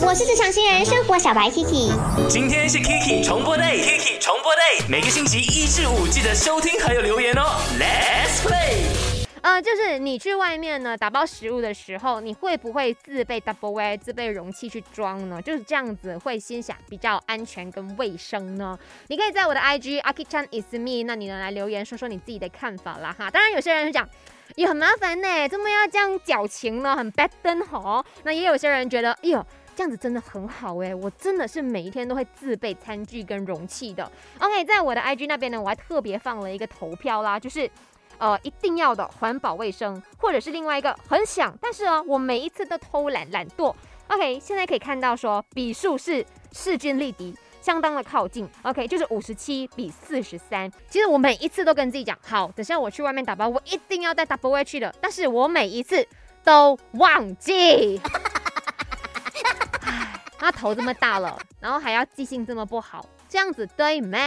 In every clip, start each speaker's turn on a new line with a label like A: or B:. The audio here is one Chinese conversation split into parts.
A: 我是职场新人生活小白 Kiki。
B: 今天是 Kiki 重播 day，Kiki 重播 day，每个星期一至五记得收听还有留言哦。Let's play。
C: 呃，就是你去外面呢打包食物的时候，你会不会自备 double way 自备容器去装呢？就是这样子会心想比较安全跟卫生呢？你可以在我的 IG Aki Chan is me，那你呢来留言说说你自己的看法啦哈。当然有些人会讲。也很麻烦呢，怎么要这样矫情呢？很 bad 灯吼。那也有些人觉得，哎呦，这样子真的很好哎，我真的是每一天都会自备餐具跟容器的。OK，在我的 IG 那边呢，我还特别放了一个投票啦，就是呃一定要的环保卫生，或者是另外一个很想，但是啊，我每一次都偷懒懒惰。OK，现在可以看到说比数是势均力敌。相当的靠近，OK，就是五十七比四十三。其实我每一次都跟自己讲，好，等下我去外面打包，我一定要带 double way 去的。但是我每一次都忘记。那，头这么大了，然后还要记性这么不好，这样子对吗？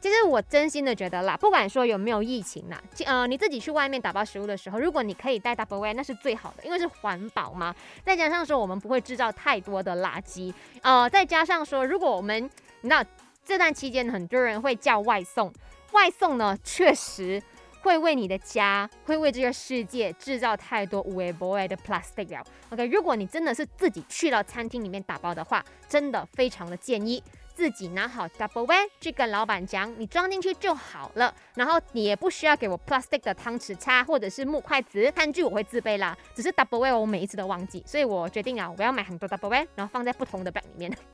C: 其实我真心的觉得啦，不管说有没有疫情啦，呃，你自己去外面打包食物的时候，如果你可以带 double way，那是最好的，因为是环保嘛。再加上说我们不会制造太多的垃圾，呃，再加上说如果我们那这段期间，很多人会叫外送，外送呢确实会为你的家，会为这个世界制造太多无谓 boy 的 plastic 了。OK，如果你真的是自己去到餐厅里面打包的话，真的非常的建议自己拿好 double way 去跟老板讲，你装进去就好了。然后你也不需要给我 plastic 的汤匙叉或者是木筷子，餐具我会自备啦。只是 double way 我每一次都忘记，所以我决定啊，我要买很多 double way，然后放在不同的表里面。